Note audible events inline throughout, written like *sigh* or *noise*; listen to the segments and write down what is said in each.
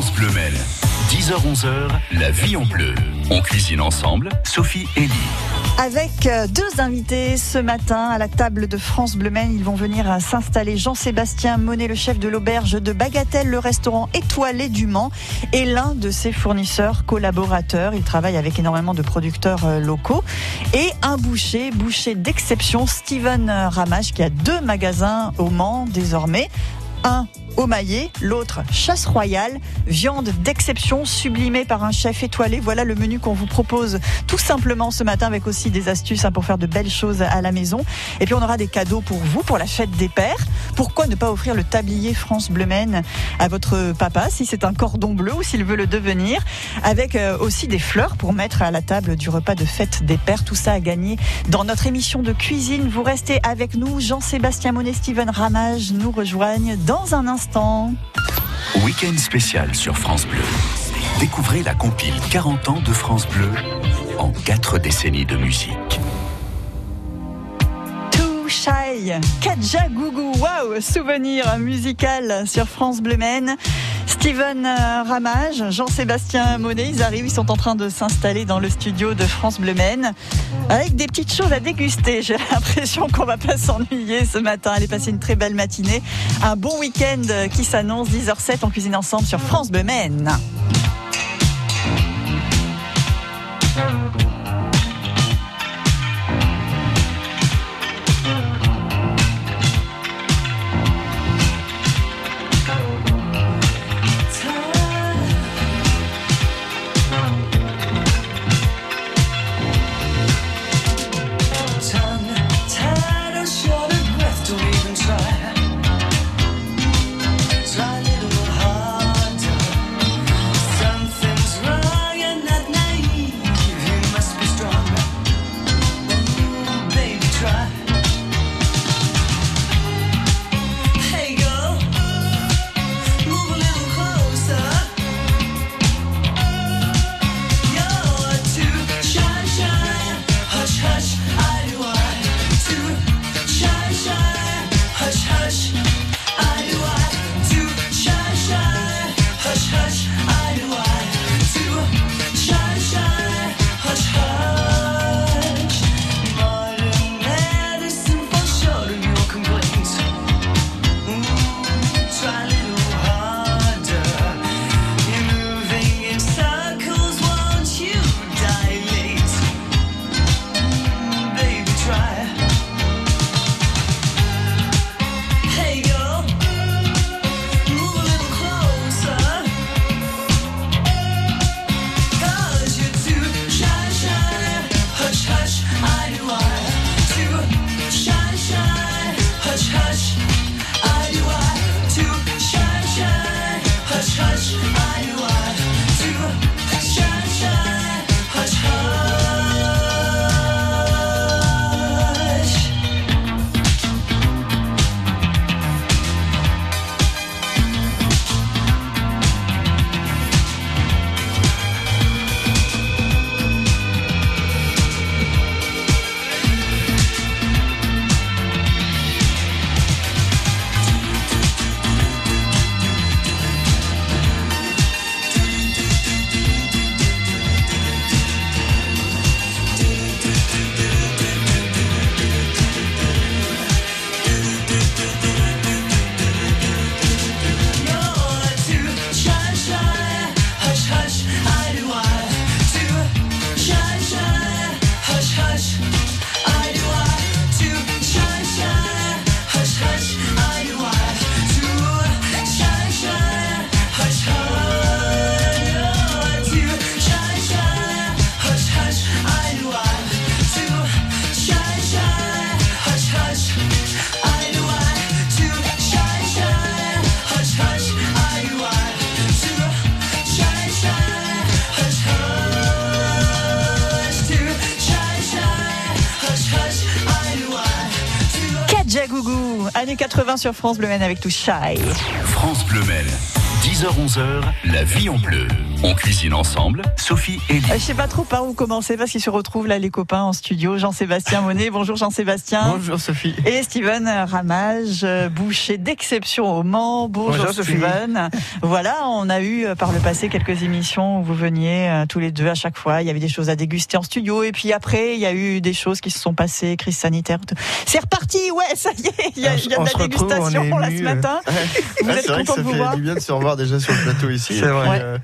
France Bleu Mel. 10h-11h, la vie en bleu. On cuisine ensemble, Sophie et Lee. Avec euh, deux invités ce matin à la table de France Bleu Maine, ils vont venir à s'installer Jean-Sébastien Monet, le chef de l'auberge de Bagatelle, le restaurant étoilé du Mans, et l'un de ses fournisseurs collaborateurs. Il travaille avec énormément de producteurs euh, locaux. Et un boucher, boucher d'exception, Steven Ramage, qui a deux magasins au Mans désormais. Un au maillet, l'autre chasse royale, viande d'exception sublimée par un chef étoilé. Voilà le menu qu'on vous propose tout simplement ce matin avec aussi des astuces hein, pour faire de belles choses à la maison. Et puis on aura des cadeaux pour vous pour la fête des pères. Pourquoi ne pas offrir le tablier France Bleu Maine à votre papa si c'est un cordon bleu ou s'il veut le devenir avec euh, aussi des fleurs pour mettre à la table du repas de fête des pères. Tout ça à gagner dans notre émission de cuisine. Vous restez avec nous. Jean-Sébastien Monet, Steven Ramage nous rejoignent un instant. Week-end spécial sur France Bleu. Découvrez la compile 40 ans de France Bleu en 4 décennies de musique. Too Shy, Kadja Gougou, waouh, souvenir musical sur France Bleu. Steven euh, Ramage, Jean-Sébastien Monet, ils arrivent, ils sont en train de s'installer dans le studio de France Bleu avec des petites choses à déguster. J'ai *laughs* l'impression qu'on va pas s'ennuyer ce matin. Allez passer une très belle matinée. Un bon week-end qui s'annonce 10h07 en cuisine ensemble sur France Bleu Maine. sur France Bleu Men avec tout Shy. France Bleu Men, 10h-11h, la vie en bleu. On cuisine ensemble, Sophie et Lily. Euh, Je sais pas trop par où commencer parce qu'ils se retrouvent là les copains en studio. Jean-Sébastien Monet, *laughs* bonjour Jean-Sébastien. Bonjour Sophie. Et Steven Ramage, euh, boucher d'exception au Mans. Bonjour, Bonjour, Sophie. Steven. Voilà, on a eu euh, par le passé quelques émissions où vous veniez tous les deux à chaque fois. Il y avait des choses à déguster en studio et puis après il y a eu des choses qui se sont passées, crise sanitaire. tout. C'est reparti, ouais, ça y est, il y a, On il y a se- de la retrouve, dégustation on est là ce matin. Vous êtes c'est vrai que content ça de vous fait voir du bien de se revoir déjà sur le plateau ici. C'est vrai. Ouais. euh,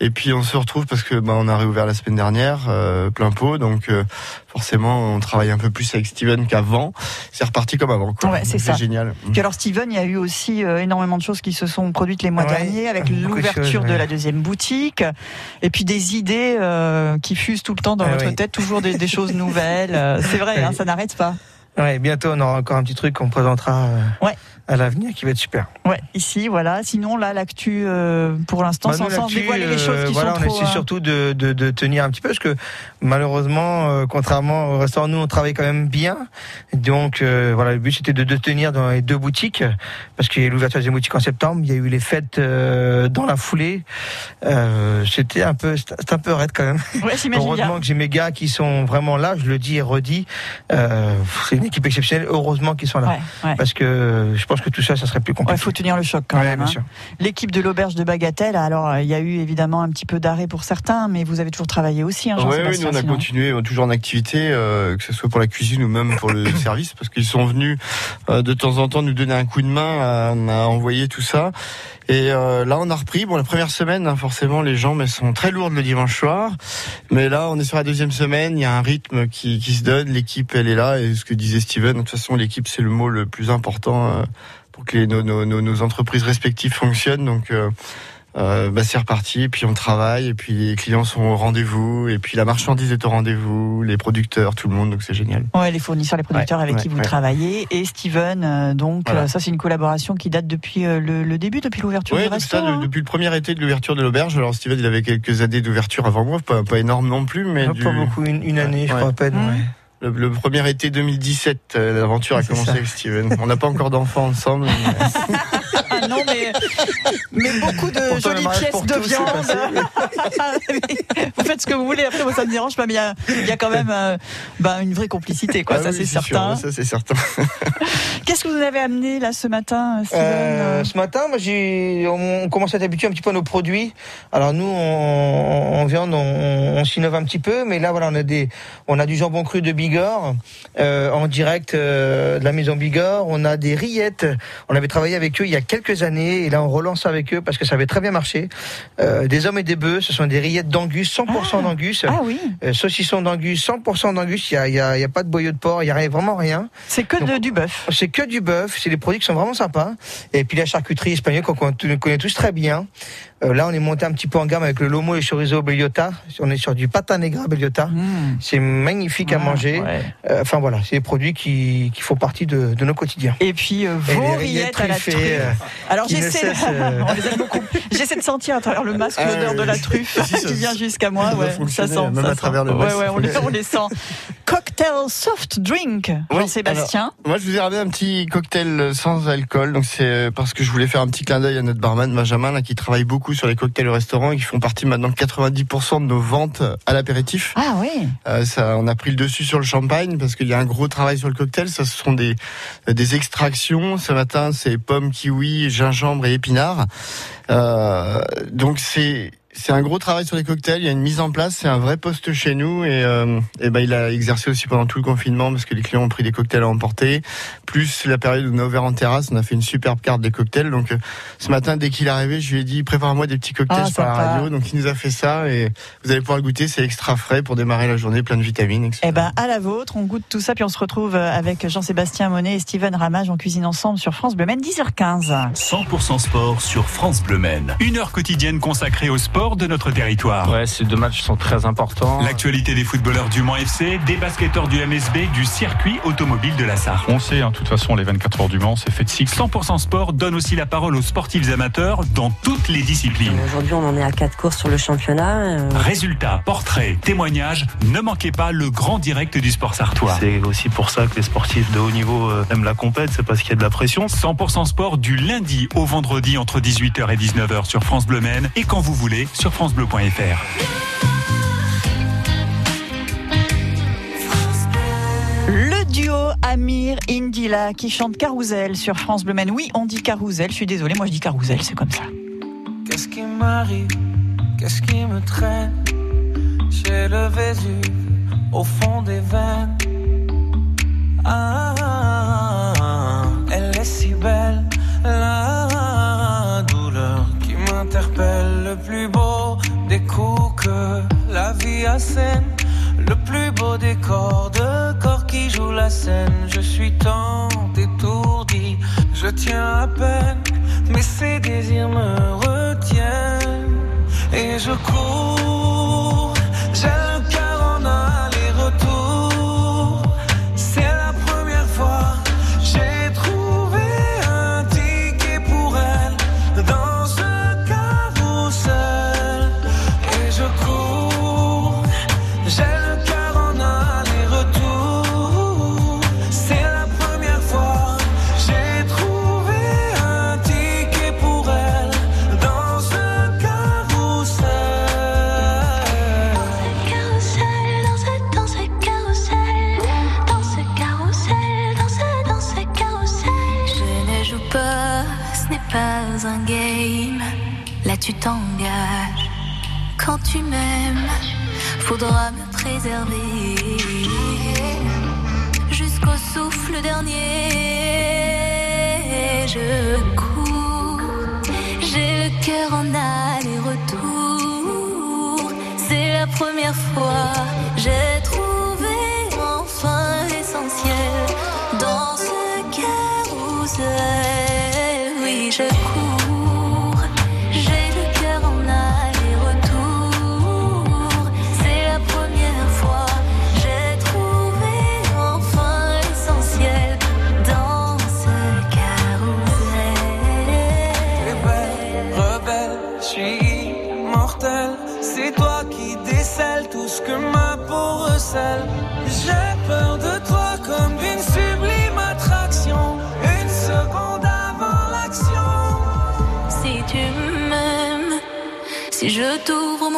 et puis on se retrouve parce que bah, on a réouvert la semaine dernière, euh, plein pot, donc euh, forcément on travaille un peu plus avec Steven qu'avant. C'est reparti comme avant. Quoi. Ouais, c'est ça. génial. Puis alors Steven, il y a eu aussi euh, énormément de choses qui se sont produites les mois Ouais, derniers avec de l'ouverture de la deuxième boutique et puis des idées euh, qui fusent tout le temps dans Ah votre oui. tête, toujours des, des choses *laughs* nouvelles. Euh, C'est vrai, hein, ça n'arrête pas. Ouais, bientôt on aura encore un petit truc qu'on présentera euh, Ouais. À l'avenir qui va être super. Ouais, ici, voilà. Sinon, là, l'actu, euh, pour l'instant, Bah, sans, nous, sans là-dessus, dévoiler les choses euh, qui voilà, sont on trop... essaie euh, surtout de, de, de tenir un petit peu parce que malheureusement, euh, contrairement au restaurant, nous on travaille quand même bien. Donc euh, voilà, le but c'était de, de tenir dans les deux boutiques parce qu'il y a eu l'ouverture des boutiques en septembre, il y a eu les fêtes dans la foulée. C'était un peu, c'était un peu raide quand même. Ouais, bien. Heureusement que j'ai mes gars qui sont vraiment là, je le dis et redis. C'est une équipe exceptionnelle. Heureusement qu'ils sont là. Ouais, ouais. Parce que je pense que tout ça, ça serait plus Ouais, compliqué. faut tenir le choc quand Ouais, même. hein. L'équipe de l'auberge de Bagatelle, alors euh, il y a eu évidemment un petit peu d'arrêt pour certains, mais vous avez toujours travaillé aussi, hein, ouais, Jean-Sébastien. nous on a sinon. continué, on est toujours en activité, euh, que ce soit pour la cuisine ou même pour le *coughs* service, parce qu'ils sont venus euh, de temps en temps nous donner un coup de main à, à envoyer tout ça. Et euh, là, on a repris. Bon, la première semaine, hein, forcément, les jambes elles sont très lourdes le dimanche soir. Mais là, on est sur la deuxième semaine. Il y a un rythme qui, qui se donne. L'équipe, elle est là. Et ce que disait Steven, de toute façon, l'équipe, c'est le mot le plus important euh, pour que les, nos, nos, nos, entreprises respectives fonctionnent. Donc euh, euh, bah, c'est reparti, et puis on travaille, et puis les clients sont au rendez-vous, et puis la marchandise est au rendez-vous, les producteurs, tout le monde, donc c'est génial. Ouais, les fournisseurs, les producteurs Ouais, avec ouais, qui vous ouais. travaillez. Et Steven, euh, donc Voilà. euh, ça c'est une collaboration qui date depuis euh, le, le début, depuis l'ouverture du donc ça, hein. depuis le premier été de l'ouverture de l'auberge. Alors Steven, il avait quelques années d'ouverture avant moi, pas, pas énorme non plus, mais Pas du- beaucoup, une, une année, je crois à peine. Mmh. ouais. le, le premier été 2017, euh, l'aventure a commencé ça. avec Steven. On n'a pas encore d'enfants ensemble. mais- *laughs* non, mais, mais beaucoup de jolies pièces de viande. passé. *laughs* vous faites ce que vous voulez. Après, moi, ça me dérange pas, mais il y a, il y a quand même euh, bah, une vraie complicité, quoi. Ah ça, oui, c'est sûr, certain. ça c'est certain. *laughs* Qu'est-ce que vous avez amené là ce matin, Steven Euh, ce matin, moi, j'ai, on, on commence à s'habituer un petit peu à nos produits. Alors nous, on- en viande, on, on s'innove un petit peu, mais là, voilà, on a des, on a du jambon cru de Bigorre euh, en direct euh, de la maison Bigorre. On a des rillettes. On avait travaillé avec eux il y a quelques années, et là, on relance avec eux parce que ça avait très bien marché. Euh, des hommes et des bœufs, ce sont des rillettes d'angus, 100% d'angus. Ah oui, Euh, saucisson d'angus, 100% d'angus. Il y a, y a, y a pas de boyau de porc, il y a rien- vraiment rien. c'est que de- du bœuf. C'est que du bœuf, c'est des produits qui sont vraiment sympas. Et puis la charcuterie espagnole qu'on connaît tous très bien. Euh, là, on est monté un petit peu en gamme avec le lomo et chorizo bellota. On est sur du pata negra bellota. Mmh. C'est magnifique à Ah, manger. ouais. Euh, Enfin voilà, c'est des produits qui, qui font partie de, de nos quotidiens. Et puis euh, vos les rillettes à la truffe. euh, Alors j'essaie, cessent, euh, *laughs* on les aime beaucoup. J'essaie de sentir à travers le masque l'odeur de la truffe Si, ça- *laughs* qui vient jusqu'à moi. Ouais, ça sent, même ça à sent. travers le Ouais, masque. ouais, on les, on les sent. Cocktail soft drink, Oui, Jean-Sébastien. Moi, je vous ai ramené un petit cocktail sans alcool. Donc, c'est euh, parce que je voulais faire un petit clin d'œil à notre barman Benjamin, là, qui travaille beaucoup sur les cocktails au restaurant et qui font partie maintenant de 90% de nos ventes à l'apéritif. Ah oui. Euh, ça, on a pris le dessus sur le champagne parce qu'il y a un gros travail sur le cocktail. Ça, ce sont des, des extractions. Ce matin, c'est pommes, kiwi, gingembre et épinards. Euh, donc, c'est c'est un gros travail sur les cocktails. Il y a une mise en place. C'est un vrai poste chez nous et, euh, et ben il a exercé aussi pendant tout le confinement parce que les clients ont pris des cocktails à emporter. Plus la période où on a ouvert en terrasse, on a fait une superbe carte des cocktails. Donc euh, ce matin, dès qu'il est arrivé, je lui ai dit prépare-moi des petits cocktails Ah, sur la radio. Donc il nous a fait ça et vous allez pouvoir goûter. C'est extra frais pour démarrer la journée, plein de vitamines. Etc. Eh ben, à la vôtre, on goûte tout ça, puis on se retrouve euh, avec Jean-Sébastien Monet et Steven Ramage. On cuisine ensemble sur France Bleu Maine, 10h15. 100% sport sur France Bleu Maine. Une heure quotidienne consacrée au sport de notre territoire. Ouais, ces deux matchs sont très importants. L'actualité des footballeurs du Mans FC, des basketteurs du MSB, du circuit automobile de la Sarre. On sait, hein, de toute façon, les 24 heures du Mans, c'est fait de cycle. 100% sport donne aussi la parole aux sportifs amateurs dans toutes les disciplines. Aujourd'hui, on en est à quatre courses sur le championnat. Euh, Résultats, portraits, témoignages, ne manquez pas le grand direct du sport sartois. C'est aussi pour ça que les sportifs de haut niveau euh, aiment la compète, c'est parce qu'il y a de la pression. 100% sport du lundi au vendredi entre 18h et 19h sur France Bleu Maine et quand vous voulez sur francebleu.fr. Le duo Amir Indila qui chante Carousel sur France Bleu Maine. Oui, on dit Carousel. Je suis désolée, moi je dis Carousel, c'est comme ça. Qu'est-ce qui m'arrive? Qu'est-ce qui me traîne? J'ai le Vésuve au fond des veines. Ah, elle est si belle, la vie assène. Le plus beau décor de corps qui joue la scène. Je suis tant étourdi, je tiens à peine, mais ces désirs me retiennent. Et je cours, tu t'engages. Quand tu m'aimes, faudra me préserver jusqu'au souffle dernier. Je cours, j'ai le cœur en aller-retour. C'est la première fois, j'ai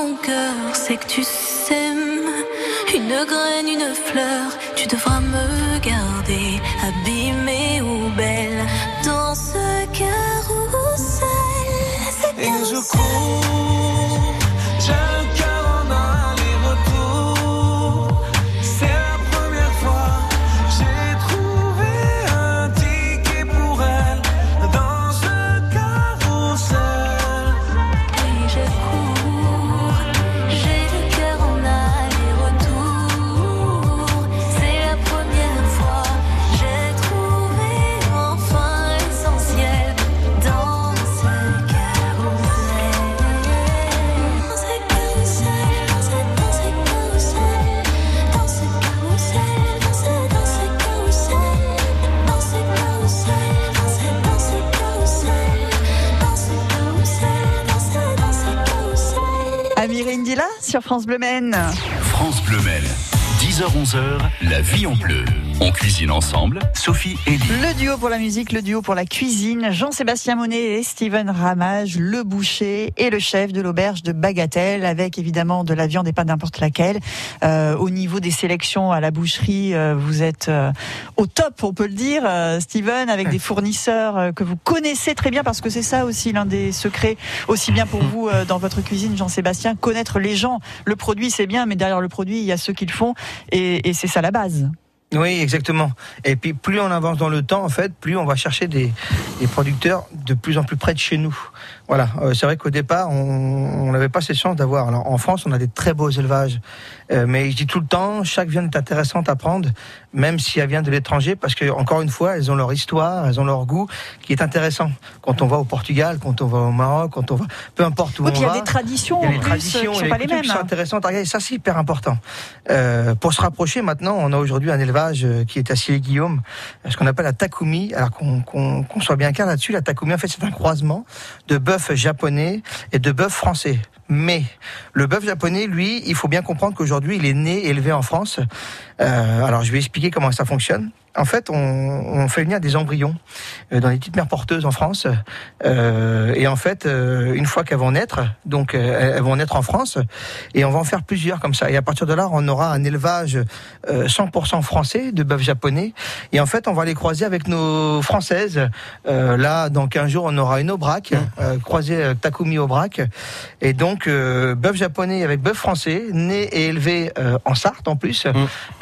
mon cœur, c'est que tu s'aimes. Une graine, une fleur, tu devras sur France Bleu Maine. France Bleu Maine. 10h-11h, la vie en bleu. On cuisine ensemble, Sophie et. Le duo pour la musique, le duo pour la cuisine, Jean-Sébastien Monet et Steven Ramage, le boucher et le chef de l'auberge de Bagatelle, avec évidemment de la viande et pas n'importe laquelle. Euh, au niveau des sélections à la boucherie, euh, vous êtes euh, au top, on peut le dire, euh, Steven, avec des fournisseurs euh, que vous connaissez très bien, parce que c'est ça aussi l'un des secrets, aussi bien pour vous euh, dans votre cuisine, Jean-Sébastien, connaître les gens. Le produit, c'est bien, mais derrière le produit, il y a ceux qui le font, et, et c'est ça la base. Oui, exactement. Et puis plus on avance dans le temps, en fait, plus on va chercher des, producteurs de plus en plus près de chez nous. Voilà. Euh, c'est vrai qu'au départ, on n'avait pas cette chance d'avoir. Alors en France, on a des très beaux élevages, Euh, mais je dis tout le temps, chaque viande est intéressante à prendre, même si elle vient de l'étranger, parce que encore une fois, elles ont leur histoire, elles ont leur goût, qui est intéressant. Quand on va au Portugal, quand on va au Maroc, quand on va, peu importe où Oui, on puis il y a va. des traditions en traditions, qui sont pas les mêmes. qui sont intéressantes à regarder. Ça, c'est hyper important. Euh, pour se rapprocher maintenant, on a aujourd'hui un élevage euh, qui est à Sillé-Guillaume, ce qu'on appelle la Takumi. Alors qu'on soit bien clair là-dessus, la Takumi, en fait, c'est un croisement de bœuf japonais et de bœuf français. Mais le bœuf japonais, lui, il faut bien comprendre qu'aujourd'hui, il est né élevé en France. Euh, alors, je vais expliquer comment ça fonctionne. En fait, on, on fait venir des embryons euh, dans les petites mères porteuses en France. Euh, et en fait, euh, une fois qu'elles vont naître, donc euh, elles vont naître en France, et on va en faire plusieurs comme ça. Et à partir de là, on aura un élevage euh, 100% français de bœufs japonais. Et en fait, on va les croiser avec nos françaises. Euh, là, dans 15 jours, on aura une Aubrac, euh, croisée euh, Takumi Aubrac. Et donc, euh, bœuf japonais avec bœuf français, né et élevé euh, en Sarthe en plus,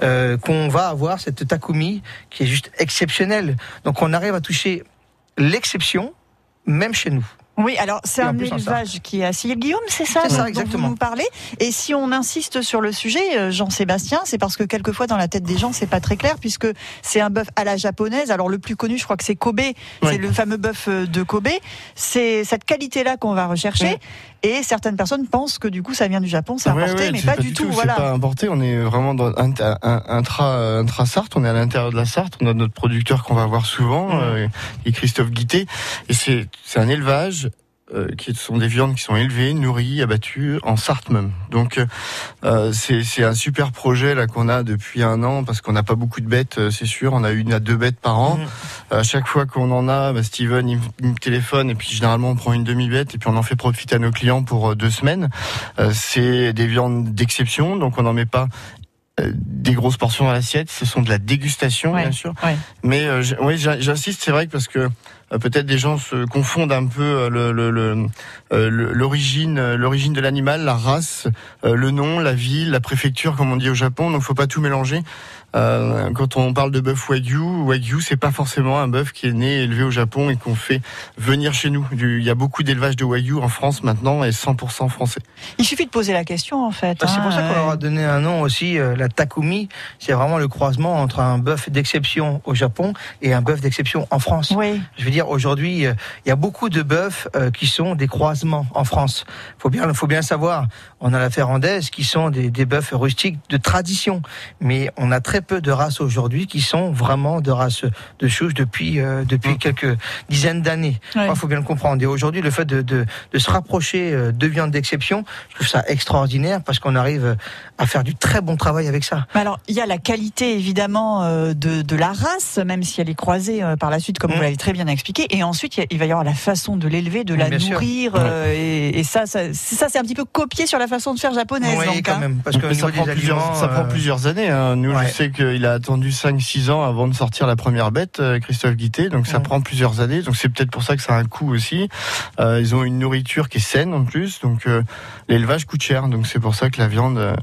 euh, qu'on va avoir cette Takumi qui est juste exceptionnelle. Donc, on arrive à toucher l'exception, même chez nous. Oui, alors c'est un élevage qui est à Guillaume, c'est ça, C'est ça, dont- exactement. vous nous parlez. Et si on insiste sur le sujet, euh, Jean-Sébastien, c'est parce que quelquefois dans la tête des gens, c'est pas très clair, puisque c'est un bœuf à la japonaise. Alors le plus connu, je crois que c'est Kobe, c'est le fameux bœuf euh, de Kobe. C'est cette qualité-là qu'on va rechercher. Et certaines personnes pensent que du coup, ça vient du Japon, c'est importé, ouais, mais c'est pas, du tout. C'est Voilà. pas importé. On est vraiment dans un, un, intra, intra Sarthe. On est à l'intérieur de la Sarthe. On a notre producteur qu'on va voir souvent, Mmh. euh, qui est Christophe Guité. Et c'est c'est un élevage. Euh, qui sont des viandes qui sont élevées, nourries, abattues en Sarthe même. Donc euh, c'est c'est un super projet là qu'on a depuis un an parce qu'on n'a pas beaucoup de bêtes, euh, c'est sûr. On a une à deux bêtes par an. À chaque fois qu'on en a, bah, Steven il, me- il me téléphone et puis généralement on prend une demi-bête et puis on en fait profiter à nos clients pour euh, deux semaines. Euh, c'est des viandes d'exception, donc on n'en met pas des grosses portions dans l'assiette. Ce sont de la dégustation, Ouais, bien sûr. ouais. Mais euh, oui, j'insiste, c'est vrai que parce que peut-être des gens se confondent un peu euh, le- le- euh, l'origine, euh, l'origine de l'animal, la race, euh, le nom, la ville, la préfecture, comme on dit au Japon. Donc, faut pas tout mélanger. Euh, quand on parle de bœuf wagyu, wagyu, c'est pas forcément un bœuf qui est né et élevé au Japon et qu'on fait venir chez nous. Il y a beaucoup d'élevage de wagyu en France maintenant et 100% français. Il suffit de poser la question, en fait. Bah, c'est hein, pour ça qu'on euh, leur a donné un nom aussi, euh, la Takumi. C'est vraiment le croisement entre un bœuf d'exception au Japon et un bœuf d'exception en France. Oui. Je veux dire, aujourd'hui, euh, il y a beaucoup de bœufs euh, qui sont des croisements en France. Faut bien, faut bien savoir. On a la Ferrandaise qui sont des, des bœufs rustiques de tradition, mais on a très peu de races aujourd'hui qui sont vraiment de races de chouches depuis euh, depuis quelques dizaines d'années. Ouais. Il faut bien le comprendre. Et aujourd'hui, le fait de, de, de se rapprocher euh, de viande d'exception, je trouve ça extraordinaire parce qu'on arrive euh, à faire du très bon travail avec ça. Alors, il y a la qualité évidemment de, de la race, même si elle est croisée par la suite, comme Mm. vous l'avez très bien expliqué. Et ensuite, il y a- il va y avoir la façon de l'élever, de Oui, la nourrir. euh, et, et ça, ça, c'est- ça c'est un petit peu copié sur la façon de faire japonaise. Oui, donc, quand hein. même, parce Mais ça, prend des plusieurs, aliments, ça prend plusieurs années. hein. Nous, ouais. je sais qu'il a attendu 5-6 ans avant de sortir la première bête, euh, Christophe Guité. Donc, ça prend plusieurs années. Donc, c'est peut-être pour ça que ça a un coût aussi. Euh, ils ont une nourriture qui est saine en plus. Donc, euh, l'élevage coûte cher. Donc, c'est pour ça que la viande.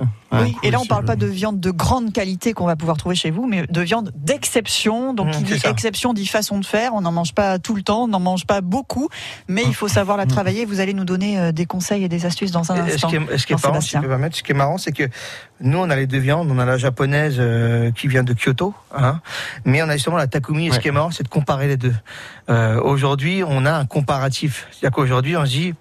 Oui, et là, on aussi. parle pas de viande de grande qualité qu'on va pouvoir trouver chez vous, mais de viande d'exception. Donc, Mmh, qui c'est dit ça. exception dit façon de faire. On n'en mange pas tout le temps, on n'en mange pas beaucoup, mais il faut savoir la travailler. Vous allez nous donner euh, des conseils et des astuces dans un instant. Ce qui est, ce qui est marrant, si je Sébastien. peux me permettre, ce qui est marrant, c'est que nous, on a les deux viandes. On a la japonaise euh, qui vient de Kyoto, hein, mais on a justement la takumi. Et ce qui est marrant, c'est de comparer les deux. Euh, aujourd'hui, on a un comparatif. C'est-à-dire qu'aujourd'hui, on se dit,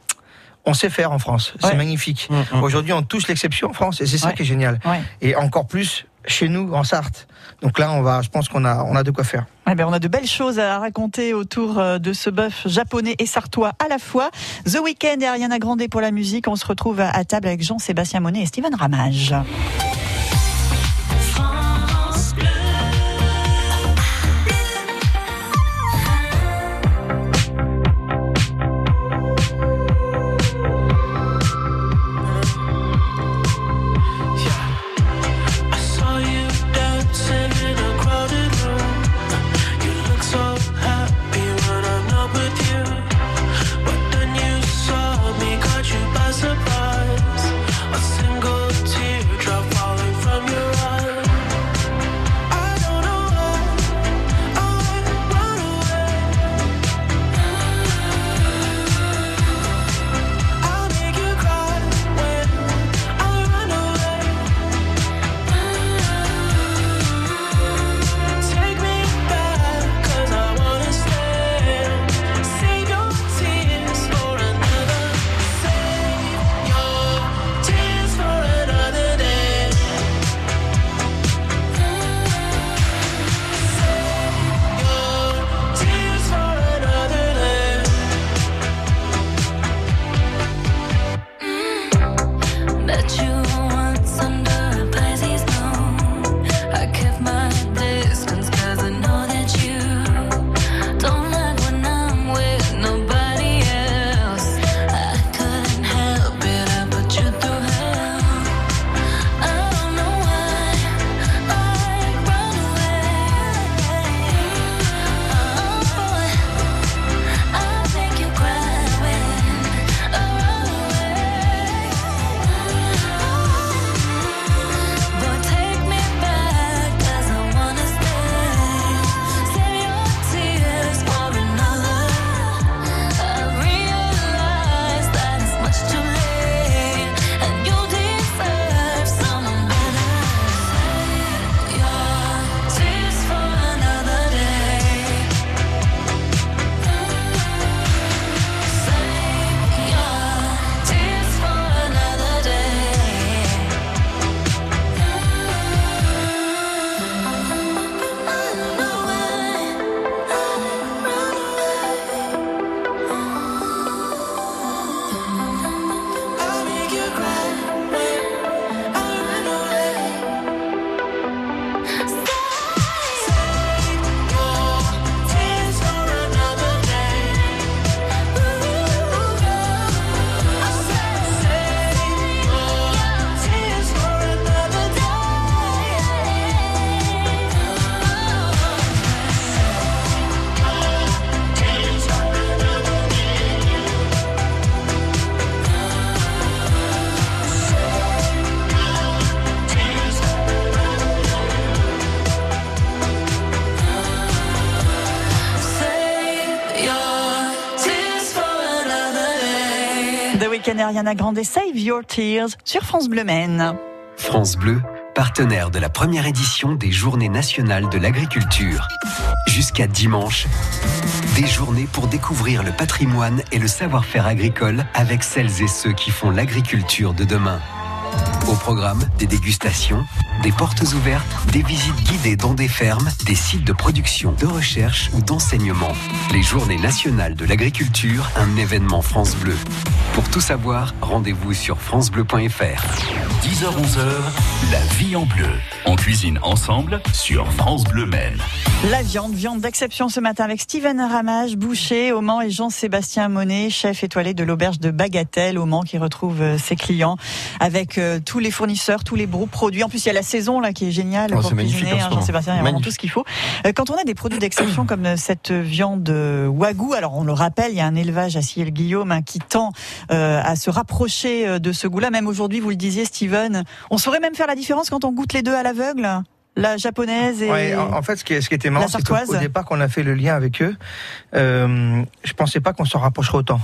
on sait faire en France. C'est magnifique. Mm, mm. Aujourd'hui, on touche l'exception en France, et c'est ça Ouais. qui est génial. Ouais. Et encore plus chez nous, en Sarthe. Donc là, on va, je pense qu'on a, on a de quoi faire. Eh ben, on a de belles choses à raconter autour euh, de ce bœuf japonais et sartois à la fois. The Weeknd et Ariana Grande pour la musique. On se retrouve à à table avec Jean-Sébastien Monet et Steven Ramage. Ariana Grande, Save Your Tears sur France Bleu Maine. France Bleu, partenaire de la première édition des Journées nationales de l'agriculture. Jusqu'à dimanche, des journées pour découvrir le patrimoine et le savoir-faire agricole avec celles et ceux qui font l'agriculture de demain. Au programme, des dégustations, des portes ouvertes, des visites guidées dans des fermes, des sites de production, de recherche ou d'enseignement. Les Journées nationales de l'agriculture, un événement France Bleu. Pour tout savoir, rendez-vous sur francebleu.fr. 10h-11h, la vie en bleu. On cuisine ensemble sur France Bleu Maine. La viande, viande d'exception ce matin avec Steven Ramage, boucher au Mans et Jean-Sébastien Monet, chef étoilé de l'auberge de Bagatelle au Mans qui retrouve euh, ses clients avec euh, tous les fournisseurs, tous les beaux produits. En plus, il y a la saison là qui est géniale Oh, pour cuisiner. hein, moment. Jean-Sébastien, il y a vraiment tout ce qu'il faut. Euh, Quand on a des produits d'exception comme euh, cette viande euh, wagyu, alors on le rappelle, il y a un élevage à Ciel-Guillaume hein, qui tend euh, à se rapprocher euh, de ce goût-là. Même aujourd'hui, vous le disiez, Steven, on saurait même faire la différence quand on goûte les deux à l'aveugle, la japonaise et Ouais, en, en fait, ce qui, est- ce qui était marrant, La c'est qu'au départ, quand on a fait le lien avec eux, euh, je pensais pas qu'on s'en rapprocherait autant.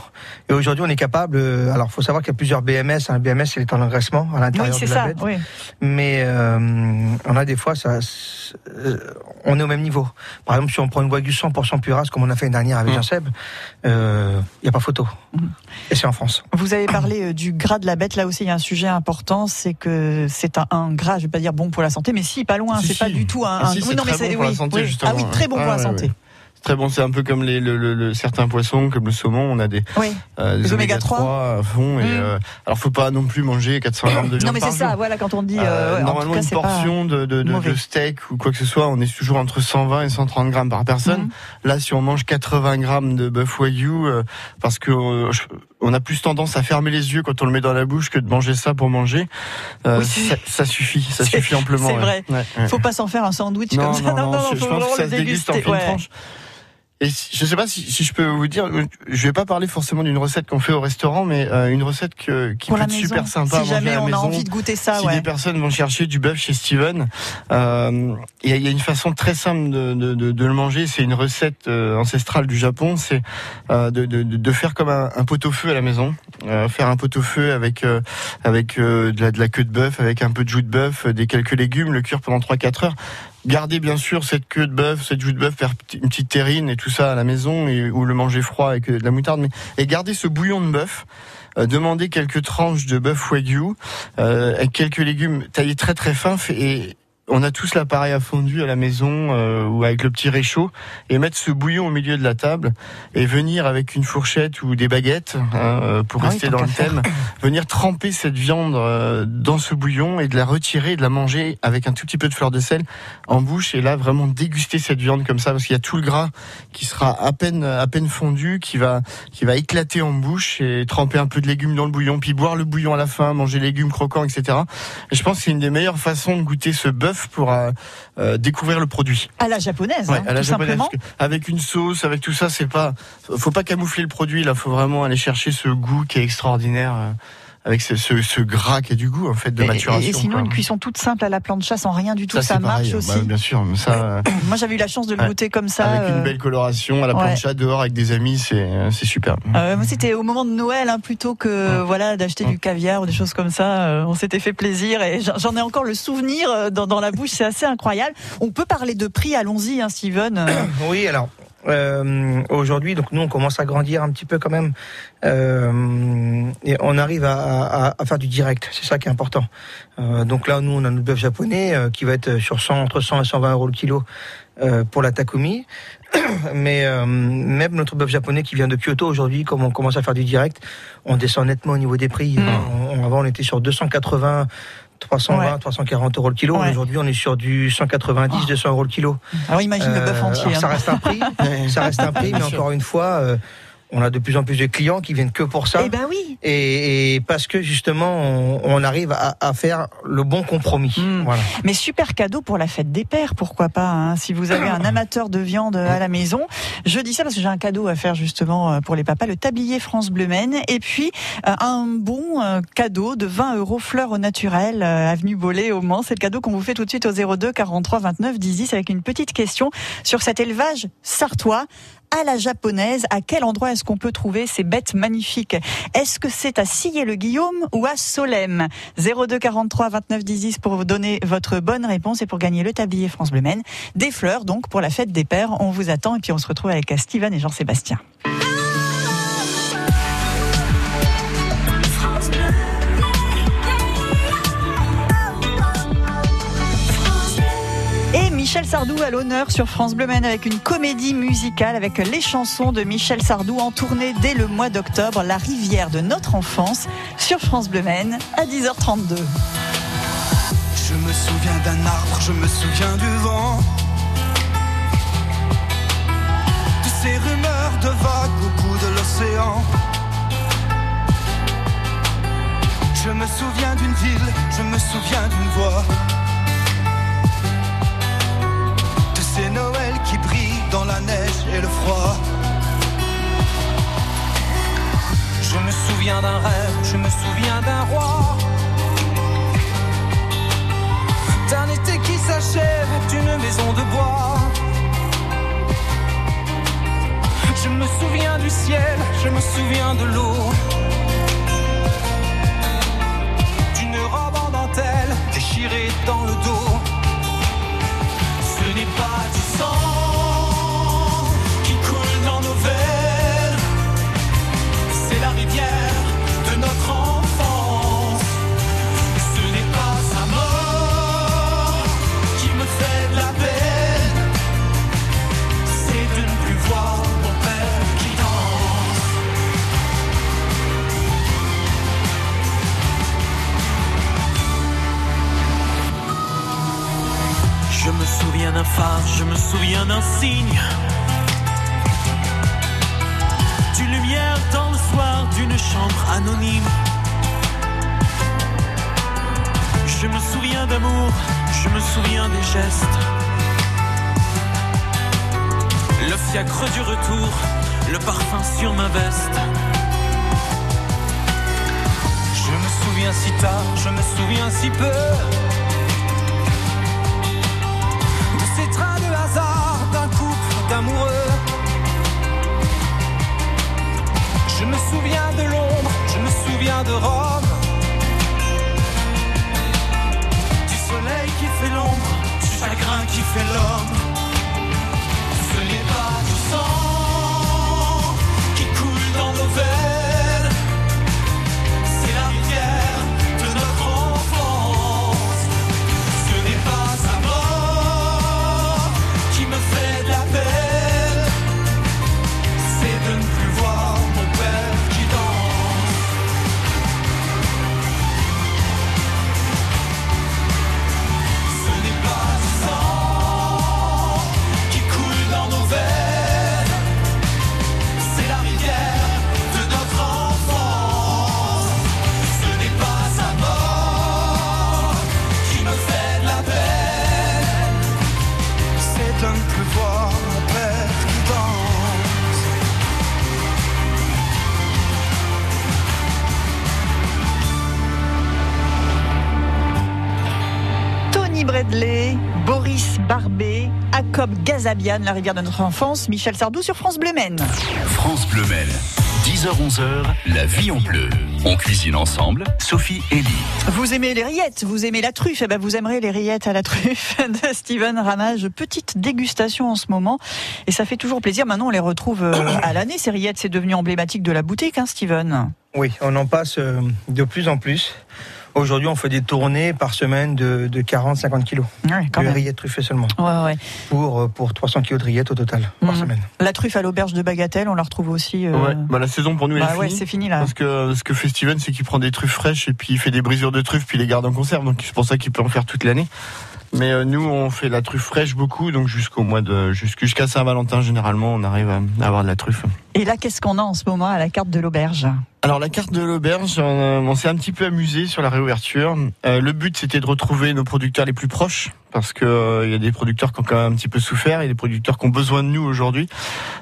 Et aujourd'hui, on est capable. euh, alors, faut savoir qu'il y a plusieurs BMS. Un BMS, c'est l'état d'engraissement à oui, l'intérieur c'est de la ça. bête. Oui. Mais euh, on a des fois, ça, euh, on est au même niveau. Par exemple, si on prend une wagyu 100% purasse, comme on a fait une dernière avec Mm. Jean-Seb, il n'y a pas photo. Et c'est en France. Vous avez parlé euh, du gras de la bête. Là aussi, il y a un sujet important, c'est que c'est un, un gras. Je vais pas dire bon pour la santé, mais si, pas loin. Si, c'est pas du tout un. Ah, si, oui, non, mais bon pour la oui, santé, oui. Ah oui, très bon Ouais, pour la santé. Très bon, c'est un peu comme les, le, le- le- certains poissons, comme le saumon, on a des, Oui. euh, des oméga oméga 3 à fond. Et, Mm. euh, alors, faut pas non plus manger 400 grammes de *coughs* viande Non, mais c'est ça. Voilà, quand on dit. Euh, euh, ouais, normalement, cas, une portion de, de, de, steak ou quoi que ce soit, on est toujours entre 120 et 130 grammes par personne. Mhm. Là, si on mange 80 grammes de bœuf wagyu, euh, parce que euh, je- on a plus tendance à fermer les yeux quand on le met dans la bouche que de manger ça pour manger, euh, Oui. ça, ça suffit, ça suffit amplement. c'est vrai. Ouais, ouais. Faut pas s'en faire un sandwich Non, comme ça. non, non, je, je faut pense que ça se déguste en fine ouais. tranche. Et si- je sais pas si, si je peux vous dire, je vais pas parler forcément d'une recette qu'on fait au restaurant, mais euh, une recette que, qui Pour peut être maison. super sympa Si jamais à la on a envie de goûter ça, si ouais. des personnes vont chercher du bœuf chez Steven, euh, il y, a- il y a une façon très simple de, de, de, de le manger. C'est une recette euh, ancestrale du Japon. C'est euh, de, de, de faire comme un, un pot-au-feu à la maison. Euh, faire un pot-au-feu avec euh, avec euh, de, la, de la queue de bœuf, avec un peu de jus de bœuf, euh, des quelques légumes, le cuire pendant 3-4 heures. Garder bien sûr cette queue de bœuf, cette joue de bœuf, faire une petite terrine et tout ça à la maison et, ou le manger froid avec euh, de la moutarde. Mais, et garder ce bouillon de bœuf. euh, demander quelques tranches de bœuf wagyu euh, avec quelques légumes taillés très très fins et on a tous l'appareil à fondu à la maison euh, ou avec le petit réchaud et mettre ce bouillon au milieu de la table et venir avec une fourchette ou des baguettes hein, euh, pour Ah rester dans le thème, *laughs* venir tremper cette viande euh, dans ce bouillon et de la retirer et de la manger avec un tout petit peu de fleur de sel en bouche et là vraiment déguster cette viande comme ça parce qu'il y a tout le gras qui sera à peine à peine fondu qui va qui va éclater en bouche et tremper un peu de légumes dans le bouillon puis boire le bouillon à la fin manger légumes croquants etc et je pense que c'est une des meilleures façons de goûter ce bœuf pour euh, euh, découvrir le produit À la japonaise, Ouais, hein, à la tout japonaise, simplement. avec une sauce avec tout ça c'est pas faut pas camoufler le produit là faut vraiment aller chercher ce goût qui est extraordinaire euh, avec ce, ce, ce gras qui a du goût en fait de Et- maturation Et, sinon, quoi. une cuisson toute simple à la plancha sans rien du tout, ça, marche pareil, aussi. bah, bien sûr ça euh, *coughs* Moi, j'avais eu la chance de le Ouais. goûter comme ça. avec euh, une belle coloration à la ouais. plancha dehors avec des amis c'est euh, c'est super Euh, moi, c'était au moment de Noël, hein, plutôt que voilà d'acheter du caviar ou des choses comme ça. Euh, on s'était fait plaisir et j'en- ai encore le souvenir euh, dans, dans la bouche. C'est assez incroyable. On peut parler de prix. Allons-y, hein, Steven. Euh, *coughs* Oui, alors euh, aujourd'hui, donc nous on commence à grandir un petit peu quand même, euh, et on arrive à, à- à faire du direct. C'est ça qui est important. Euh, donc là, nous on a notre bœuf japonais euh, qui va être sur 100 entre 100 et 120 euros le kilo euh, pour la Takumi. *coughs* Mais euh, même notre bœuf japonais qui vient de Kyoto aujourd'hui, comme on commence à faire du direct, on descend nettement au niveau des prix. Mm. On- avant, on était sur 280. 320, Ouais. 340 euros le kilo. Ouais. Aujourd'hui, on est sur du 190, 200 euros le kilo. Alors imagine le bœuf Euh, entier. hein. *laughs* Ça reste un prix, ça reste un prix, mais encore une fois, euh, on a de plus en plus de clients qui viennent que pour ça. Eh ben oui. Et, et parce que justement, on, on arrive à, à faire le bon compromis. Mm. Voilà. Mais super cadeau pour la fête des pères, pourquoi pas hein, Si vous avez un amateur de viande à la maison, je dis ça parce que j'ai un cadeau à faire justement euh, pour les papas, le tablier France Bleu Maine, et puis euh, un bon euh, cadeau de 20 euros fleurs au naturel, avenue Bollet au Mans. C'est le cadeau qu'on vous fait tout de suite au 02 43 29 10 10 avec une petite question sur cet élevage sartois à la japonaise. À quel endroit est-ce qu'on peut trouver ces bêtes magnifiques? Est-ce que c'est à Sillé-le-Guillaume ou à Solem 02 43 29 10 10 pour vous donner votre bonne réponse et pour gagner le tablier France Bleu Maine. Des fleurs donc pour la fête des pères. On vous attend et puis on se retrouve avec Steven et Jean-Sébastien. Sardou à l'honneur sur France Bleu Maine avec une comédie musicale avec les chansons de Michel Sardou en tournée dès le mois d'octobre, La rivière de notre enfance sur France Bleu Maine à 10h32. Je me souviens d'un arbre, je me souviens du vent. De ces rumeurs de vagues au bout de l'océan. Je me souviens d'une ville, je me souviens d'une voix. De ces Noëls qui brillent dans la neige et le froid. Je me souviens d'un rêve, je me souviens d'un roi. d'un été qui s'achève d'une maison de bois. Je me souviens du ciel, je me souviens de l'eau. Jacob Gazabian, La rivière de notre enfance, Michel Sardou sur France Bleu Maine. France Bleu Maine. 10h-11h, la vie en bleu. On cuisine ensemble, Sophie et Lee. Vous aimez les rillettes, vous aimez la truffe, eh ben vous aimerez les rillettes à la truffe *laughs* de Steven Ramage. Petite dégustation en ce moment et ça fait toujours plaisir. Maintenant, on les retrouve euh, à l'année. Ces rillettes, c'est devenu emblématique de la boutique, hein, Steven? Oui, on en passe euh, de plus en plus. Aujourd'hui, on fait des tournées par semaine de, de 40-50 kilos Ouais, quand de même. rillettes truffées seulement. Ouais, ouais. Pour, euh, pour 300 kilos de rillettes au total par Mhm. semaine. La truffe à l'auberge de Bagatelle, on la retrouve aussi. euh, Ouais, bah, la saison pour nous elle bah est ouais, finie. c'est fini là. Parce que ce que fait Steven, c'est qu'il prend des truffes fraîches et puis il fait des brisures de truffes puis il les garde en conserve. Donc c'est pour ça qu'il peut en faire toute l'année. Mais euh, nous, on fait la truffe fraîche beaucoup, donc jusqu'au mois de jusqu'à Saint-Valentin généralement, on arrive à avoir de la truffe. Et là, qu'est-ce qu'on a en ce moment à la carte de l'auberge Alors la carte de l'auberge, euh, on s'est un petit peu amusé sur la réouverture. Euh, le but c'était de retrouver nos producteurs les plus proches parce que euh, il y a des producteurs qui ont quand même un petit peu souffert, a des producteurs qui ont besoin de nous aujourd'hui.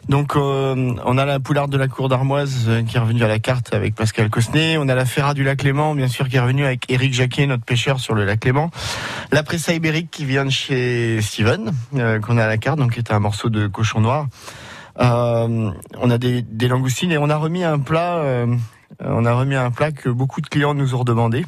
Donc euh, on a la poularde de la cour d'Armoise euh, qui est revenue à la carte avec Pascal Cosnet, on a la Ferra du lac Léman bien sûr qui est revenue avec Éric Jacquet, notre pêcheur sur le lac Léman. La pressa ibérique qui vient de chez Steven, euh, qu'on a à la carte, donc qui est un morceau de cochon noir. Euh, on a des, des langoustines et on a remis un plat. euh, on a remis un plat que beaucoup de clients nous ont redemandé.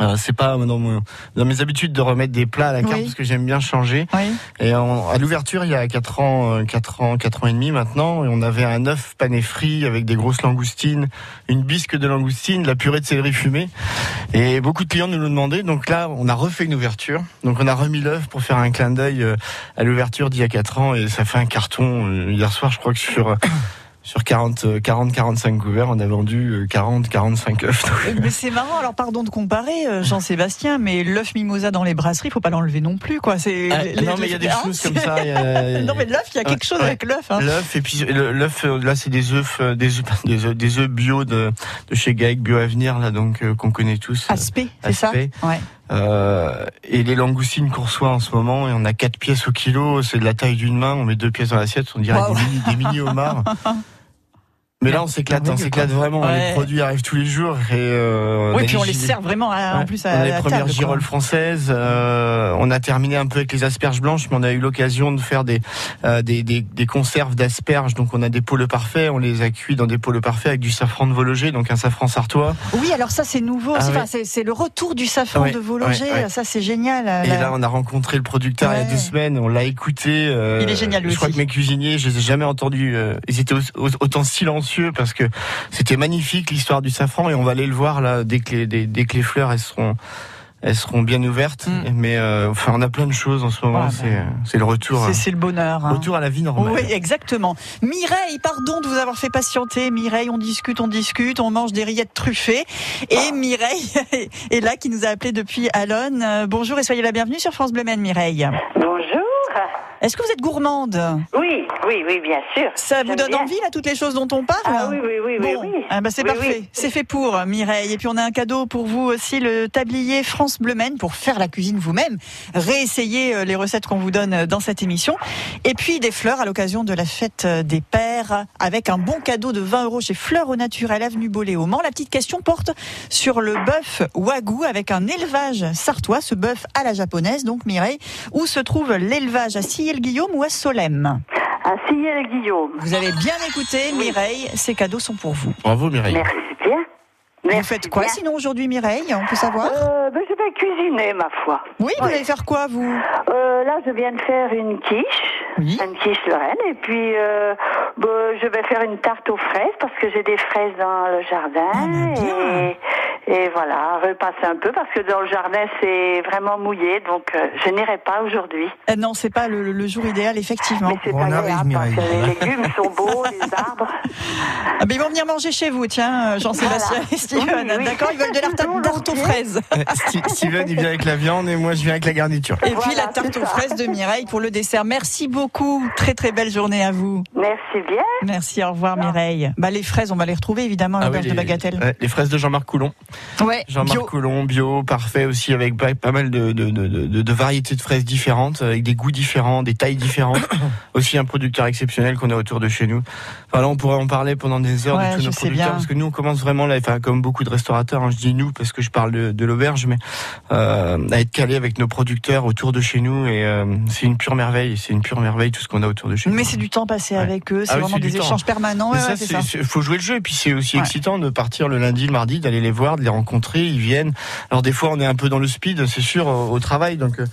Euh, c'est pas dans, mon- dans mes habitudes de remettre des plats à la carte Oui. parce que j'aime bien changer. Oui. Et à l'ouverture, il y a 4 ans, euh, 4 ans, 4 ans et demi maintenant, et on avait un œuf pané frit avec des grosses langoustines, une bisque de langoustine, la purée de céleri fumé. Et beaucoup de clients nous l'ont demandé. Donc là, on a refait une ouverture. Donc on a remis l'œuf pour faire un clin d'œil euh, à l'ouverture d'il y a 4 ans et ça fait un carton. Euh, Hier soir, je crois que sur euh, sur 40 euh, 40 45 couverts, on a vendu euh, 40 45 œufs. *laughs* Mais c'est marrant, alors pardon de comparer, euh, Jean-Sébastien, mais l'œuf mimosa dans les brasseries, faut pas l'enlever non plus, quoi. C'est Ah, non, mais il y a des hein, choses comme ça. a- *laughs* non, mais l'œuf, il y a quelque chose Ouais. avec l'œuf. Hein. L'œuf et puis l'œuf euh, là c'est des œufs euh, des œufs des œufs, des œufs bio de, de chez Gaec Bio Avenir là donc euh, qu'on connaît tous. Aspect, c'est ça. Ouais. Euh, et les langoustines qu'on reçoit en ce moment et on a quatre pièces au kilo, c'est de la taille d'une main, on met deux pièces dans l'assiette, on dirait Wow. des mini des mini homards. *laughs* Mais là on s'éclate, on s'éclate vraiment. Ouais. Les produits arrivent tous les jours et euh, Oui, puis on les sert vraiment à- en plus on à, a les la premières table, quoi. girolles françaises. euh, on a terminé un peu avec les asperges blanches, mais on a eu l'occasion de faire des, euh, des, des, des conserves d'asperges. Donc on a des pôles parfaits, on les a cuits dans des pôles parfaits avec du safran de Vologé, donc un safran sartois. Oui, alors ça c'est nouveau. Ah c'est- le retour du safran Ouais, de Vologé. ouais, ouais. Ça c'est génial. Et là, on a rencontré le producteur il y a deux semaines, on l'a écouté. euh, Il est génial, lui Je crois aussi. que mes cuisiniers, je les ai jamais entendus. euh, ils étaient au- au- autant silencieux parce que c'était magnifique l'histoire du safran et on va aller le voir là dès que les, dès, dès que les fleurs elles seront elles seront bien ouvertes. Mais euh, enfin, on a plein de choses en ce moment. Mm. Ah, c'est euh, c'est le retour. C'est euh, c'est le bonheur. hein. Retour à la vie normale. Oui, exactement. Mireille, pardon de vous avoir fait patienter. Mireille, on discute, on discute, on mange des rillettes truffées. Et Mireille *laughs* est là, qui nous a appelé depuis Alonne. Euh, bonjour et soyez la bienvenue sur France Bleu Mireille. Bonjour. Est-ce que vous êtes gourmande Oui, oui, oui, bien sûr. Ça vous donne bien. envie, là, toutes les choses dont on parle Ah oui, oui, oui, Bon, oui. ah bah c'est Oui, parfait. oui. C'est fait pour Mireille. Et puis on a un cadeau pour vous aussi, le tablier France Bleu Maine pour faire la cuisine vous-même, réessayer euh, les recettes qu'on vous donne euh, dans cette émission. Et puis des fleurs à l'occasion de la fête euh, des pères avec un bon cadeau de 20 euros chez Fleurs au Naturel Avenue Bollé au Mans. La petite question porte sur le bœuf Wagyu avec un élevage sartois, ce bœuf à la japonaise. Donc Mireille, où se trouve l'élevage à Sillé-le-Guillaume ou à Solem À Sillé-le-Guillaume. Vous avez bien écouté, Mireille. Ces cadeaux sont pour vous. Bravo Mireille. Merci bien. Vous faites quoi sinon aujourd'hui, Mireille On peut savoir Euh, ben, vais cuisiner, ma foi. Oui, vous allez faire quoi, vous Euh, là, je viens de faire une quiche, une quiche Lorraine, et puis euh, ben, je vais faire une tarte aux fraises parce que j'ai des fraises dans le jardin. et, et voilà, repasser un peu parce que dans le jardin c'est vraiment mouillé, donc euh, je n'irai pas aujourd'hui. Euh, Non, c'est pas le, le jour idéal, effectivement. C'est pas grave parce que les légumes sont beaux, les arbres. *laughs* Ah, ben, ils vont venir manger chez vous, tiens, Jean-Sébastien Voilà. et Steven. Oui, oui. D'accord Ils veulent de la tarte aux fraises. *laughs* Euh, Steven il vient avec la viande et moi je viens avec la garniture. Et puis la tarte aux fraises de Mireille pour le dessert. Merci beaucoup. Très très belle journée à vous. Merci bien. Merci, au revoir Mireille. Bah, les fraises, on va les retrouver évidemment à Ah oui, l'auberge de Bagatelle. ouais, les fraises de Jean-Marc Coulon. Ouais, Jean-Marc. Coulon, bio, parfait aussi, avec pas, pas mal de, de, de, de- de variétés de fraises différentes, avec des goûts différents, des tailles différentes. *coughs* aussi un producteur exceptionnel qu'on a autour de chez nous. Enfin là, on pourrait en parler pendant des heures Ouais, de tous nos producteurs, bien. parce que nous, on commence vraiment là, enfin, comme beaucoup de restaurateurs, hein, je dis nous parce que je parle de, de l'auberge, mais euh, à être calé avec nos producteurs autour de chez nous, et euh, c'est une pure merveille, c'est une pure merveille tout ce qu'on a autour de chez nous. Mais c'est du temps passé avec eux, c'est Ah vraiment des temps. échanges permanents. Mais Ouais, ça, ouais, c'est c'est- ça. c'est- faut jouer le jeu et puis c'est aussi excitant de partir le lundi, le mardi, d'aller les voir, de les rencontrer, ils viennent. Alors des fois on est un peu dans le speed, c'est sûr, au, au travail, donc euh,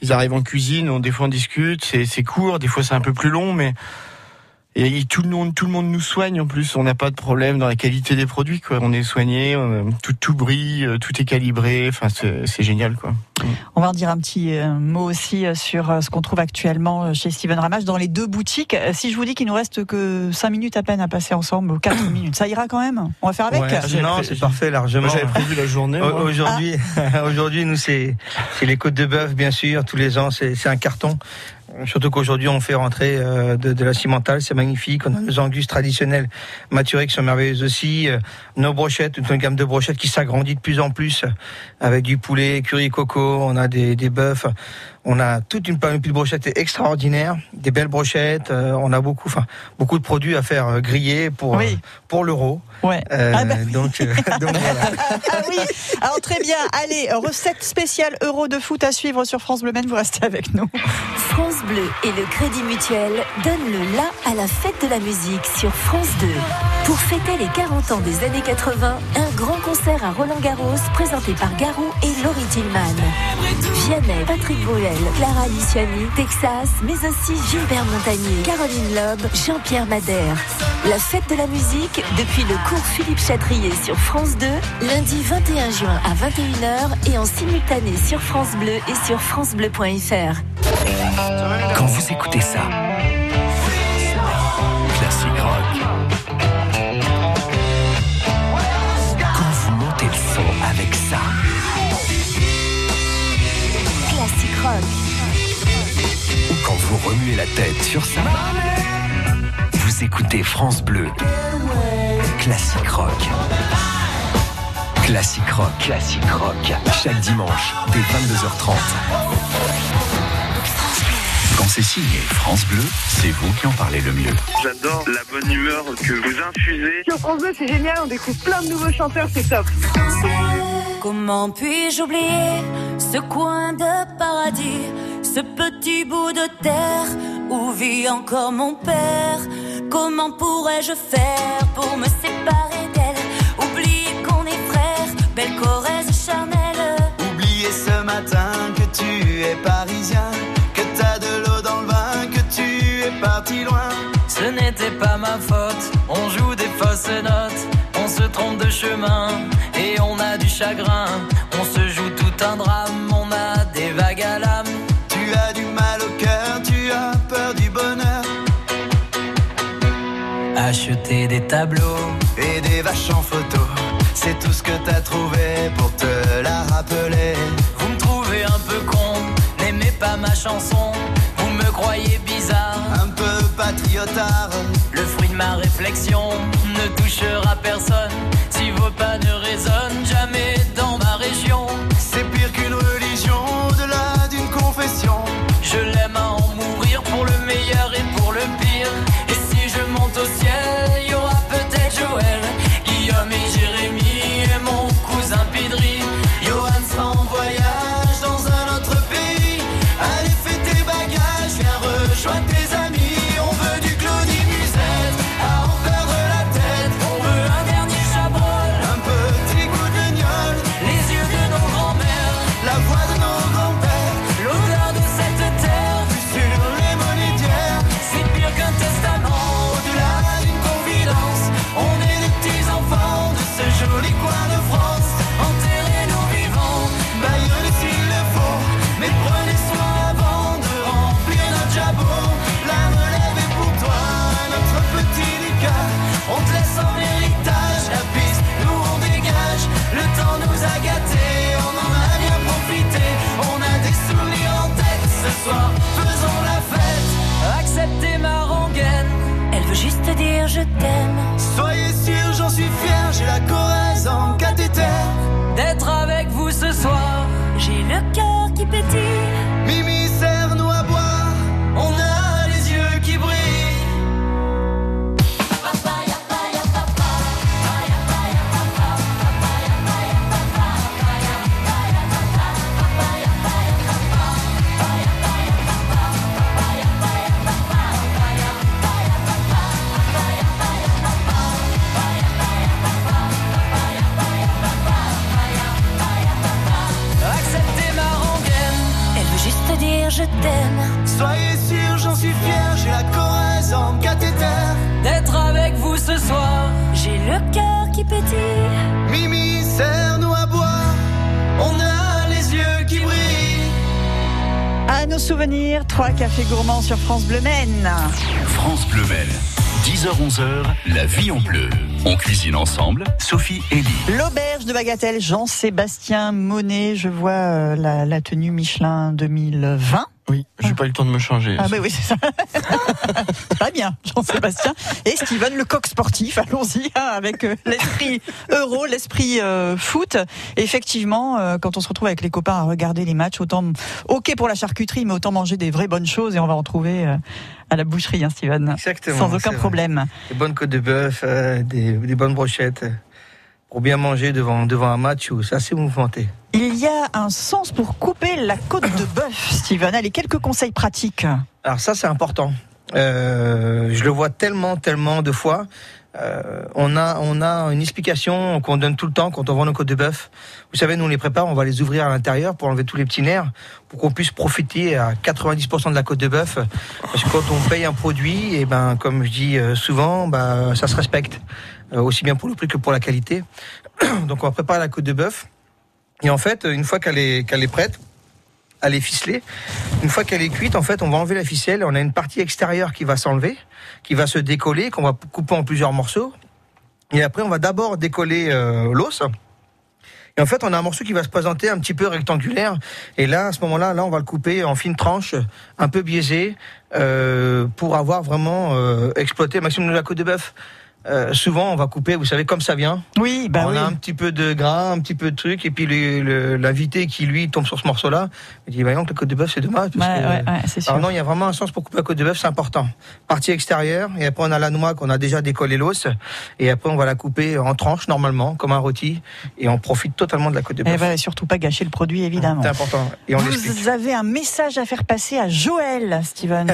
ils arrivent en cuisine, on, des fois on discute, c'est c'est court, des fois c'est un peu plus long, mais et tout le monde, tout le monde nous soigne en plus. On n'a pas de problème dans la qualité des produits, quoi. On est soigné, on- tout tout brille, euh, tout est calibré. Enfin, c'est génial, quoi. On va en dire un petit euh, mot aussi euh, sur euh, ce qu'on trouve actuellement euh, chez Steven Ramage dans les deux boutiques. Euh, Si je vous dis qu'il nous reste que 5 minutes à peine à passer ensemble, ou 4 *coughs* minutes, ça ira quand même? On va faire avec? Ouais, non, c'est parfait largement. J'avais prévu la journée. Au- moi. Aujourd'hui, *laughs* aujourd'hui, nous c'est les côtes de bœuf, bien sûr. Tous les ans, c'est un carton. Surtout qu'aujourd'hui, on fait rentrer euh, de, la cimentale, c'est magnifique. On a nos angus traditionnels maturés qui sont merveilleuses aussi. Euh, Nos brochettes, une gamme de brochettes qui s'agrandit de plus en plus euh, avec du poulet, curry coco. On a des, des bœufs. On a toute une panoplie de brochettes extraordinaire, des belles brochettes. euh, on a beaucoup, enfin, beaucoup de produits à faire euh, griller pour Oui. euh, pour l'euro. Ouais. Euh, Ah bah- donc, euh, *laughs* donc voilà. Ah oui, alors très bien. Allez, recette spéciale euro de foot à suivre sur France Bleu Men. Vous restez avec nous. France Bleu et le Crédit Mutuel donnent le la à la fête de la musique sur France 2. Pour fêter les 40 ans des années 80, un grand concert à Roland-Garros présenté par Garou et Laurie Tillman. Vianney, Patrick Bruel, Clara Luciani, Texas, mais aussi Gilbert Montagnier, Caroline Loeb, Jean-Pierre Madère. La fête de la musique depuis le cours Philippe Chatrier sur France 2, lundi 21 juin à 21h et en simultané sur France Bleu et sur francebleu.fr. Quand vous écoutez ça, remuez la tête sur ça, vous écoutez France Bleu. Classique rock. Classique rock. Classique rock. Chaque dimanche, dès 22h30. Quand c'est signé France Bleu, c'est vous qui en parlez le mieux. J'adore la bonne humeur que vous infusez. Sur France 2, c'est génial, on découvre plein de nouveaux chanteurs, c'est top. Comment puis-je oublier ce coin de paradis, ce petit bout de terre où vit encore mon père Comment pourrais-je faire pour me séparer d'elle? Oublier qu'on est frères, belle Corrèze charnelle. Oublier ce matin que tu es parisien, que t'as de l'eau dans le vin, que tu es parti loin. Ce n'était pas ma faute, on joue des fausses notes, on se trompe de chemin et on a du chagrin. Des tableaux et des vaches en photo. C'est tout ce que t'as trouvé pour te la rappeler. Vous me trouvez un peu con, n'aimez pas ma chanson. Vous me croyez bizarre, un peu patriotard. Le fruit de ma réflexion ne touchera personne. Je t'aime. Soyez sûr, j'en suis fier, j'ai la Corrèze en cathéter. d'être avec vous ce soir. J'ai le cœur qui pétille. Mimi, serre-nous à boire, on a les yeux qui brillent. À nos souvenirs, trois cafés gourmands sur France Bleu Men. France Bleu Mel. 10h-11h, la vie en bleu. On cuisine ensemble, Sophie et Lee. L'auberge de Bagatelle, Jean-Sébastien Monet. Je vois euh, la, la tenue Michelin 2020. Oui, j'ai pas eu le temps de me changer. Ah, bah oui, c'est ça. *laughs* Très bien, Jean-Sébastien. Et Steven, le coq sportif, allons-y, hein, avec euh, l'esprit euro, l'esprit euh, foot. Effectivement, euh, quand on se retrouve avec les copains à regarder les matchs, autant, ok pour la charcuterie, mais autant manger des vraies bonnes choses et on va en trouver euh, à la boucherie, hein, Steven. Exactement, Sans aucun vrai. problème. Des bonnes côtes de bœuf, euh, des, des bonnes brochettes. Pour bien manger devant, devant un match où c'est assez mouvementé. Il y a un sens pour couper la côte de bœuf, Steven. Allez, quelques conseils pratiques. Alors ça, c'est important. Euh, je le vois tellement, tellement de fois. Euh, on a, on a une explication qu'on donne tout le temps quand on vend nos côtes de bœuf. Vous savez, nous on les prépare, on va les ouvrir à l'intérieur pour enlever tous les petits nerfs, pour qu'on puisse profiter à 90% de la côte de bœuf. Parce que quand on paye un produit, et ben, comme je dis euh, souvent, bah, ça se respecte, aussi bien pour le prix que pour la qualité. *clears throat* Donc on va préparer la côte de bœuf. Et en fait, une fois qu'elle est, qu'elle est prête, elle est ficelée. Une fois qu'elle est cuite, en fait, on va enlever la ficelle. On a une partie extérieure qui va s'enlever, qui va se décoller, qu'on va couper en plusieurs morceaux. Et après, on va d'abord décoller euh, l'os. Et en fait, on a un morceau qui va se présenter un petit peu rectangulaire. Et là, à ce moment-là, là, on va le couper en fines tranches, un peu biaisées, euh, pour avoir vraiment euh, exploité maximum de la côte de bœuf. Euh, souvent, on va couper, vous savez, comme ça vient. Oui, bah on oui. a un petit peu de gras, un petit peu de truc, et puis l'invité qui lui tombe sur ce morceau-là, il dit, bah non, la côte de bœuf, c'est dommage. parce Ouais, que- ouais, ouais, c'est sûr. Alors non, il y a vraiment un sens pour couper la côte de bœuf, c'est important. Partie extérieure, et après on a la noix qu'on a déjà décollé l'os, et après on va la couper en tranches normalement, comme un rôti, et on profite totalement de la côte de Et bœuf. va surtout pas gâcher le produit, évidemment. C'est important. Et on. Vous avez un message à faire passer à Joël, Steven.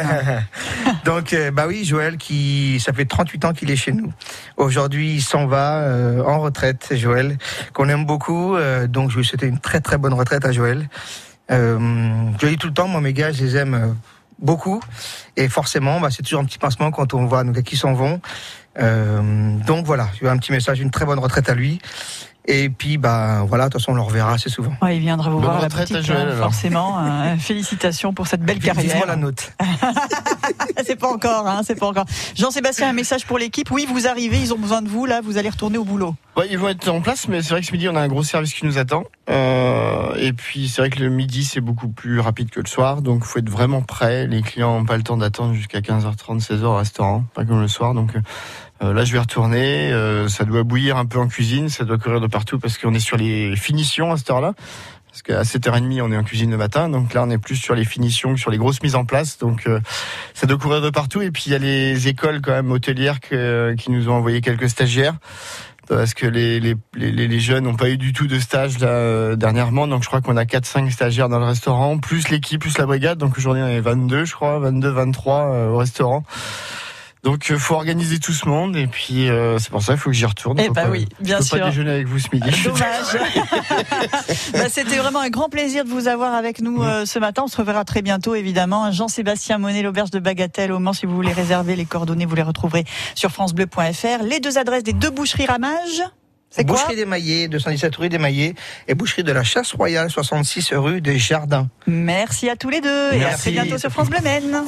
*laughs* Donc, euh, bah oui, Joël, qui ça fait 38 ans qu'il est chez nous. Aujourd'hui, il s'en va euh, en retraite, Joël, qu'on aime beaucoup. euh, donc, je lui souhaite une très très bonne retraite à Joël. Euh, je le dis tout le temps, moi, mes gars, je les aime euh, beaucoup. Et forcément, bah, c'est toujours un petit pincement quand on voit nos gars qui s'en vont. Euh, donc voilà, je lui ai un petit message, une très bonne retraite à lui. Et puis, bah voilà, de toute façon, on le reverra assez souvent. Ouais, il viendra vous Bonne voir à la à Joël, hein, forcément. Euh, *laughs* félicitations pour cette belle carrière. Vivement la note. *laughs* c'est pas encore, hein, c'est pas encore. Jean-Sébastien, un message pour l'équipe. Oui, vous arrivez, ils ont besoin de vous, là, vous allez retourner au boulot. Ouais, ils vont être en place, mais c'est vrai que ce midi, on a un gros service qui nous attend. Euh, et puis, c'est vrai que le midi, c'est beaucoup plus rapide que le soir. Donc, faut être vraiment prêt. Les clients n'ont pas le temps d'attendre jusqu'à 15h30, 16h au restaurant, pas comme le soir. Donc, euh, là, je vais retourner. Euh, ça doit bouillir un peu en cuisine. Ça doit courir de partout parce qu'on est sur les finitions à cette heure-là. Parce qu'à 7h30, on est en cuisine le matin. Donc là, on est plus sur les finitions que sur les grosses mises en place. Donc, euh, ça doit courir de partout. Et puis, il y a les écoles quand même hôtelières que- qui nous ont envoyé quelques stagiaires parce que les, jeunes n'ont pas eu du tout de stage là, euh, dernièrement. Donc je crois qu'on a 4-5 stagiaires dans le restaurant, plus l'équipe, plus la brigade. Donc aujourd'hui on est 22, je crois, 22, 23 euh, au restaurant. Donc il faut organiser tout ce monde et puis euh, c'est pour ça qu'il faut que j'y retourne. Eh bah pas- oui, bien je peux sûr. pas déjeuner avec vous ce midi. *laughs* *laughs* Dommage. *laughs* Bah, C'était vraiment un grand plaisir de vous avoir avec nous euh, ce matin. On se reverra très bientôt, évidemment. Jean-Sébastien Monet, l'auberge de Bagatelle au Mans. Si vous voulez réserver les coordonnées, vous les retrouverez sur francebleu.fr. Les deux adresses des deux boucheries Ramage. C'est quoi Boucherie des Maillets, 217 rue des Maillets, et Boucherie de la Chasse Royale, 66 rue des Jardins. Merci à tous les deux et à très bientôt sur France Bleu Maine.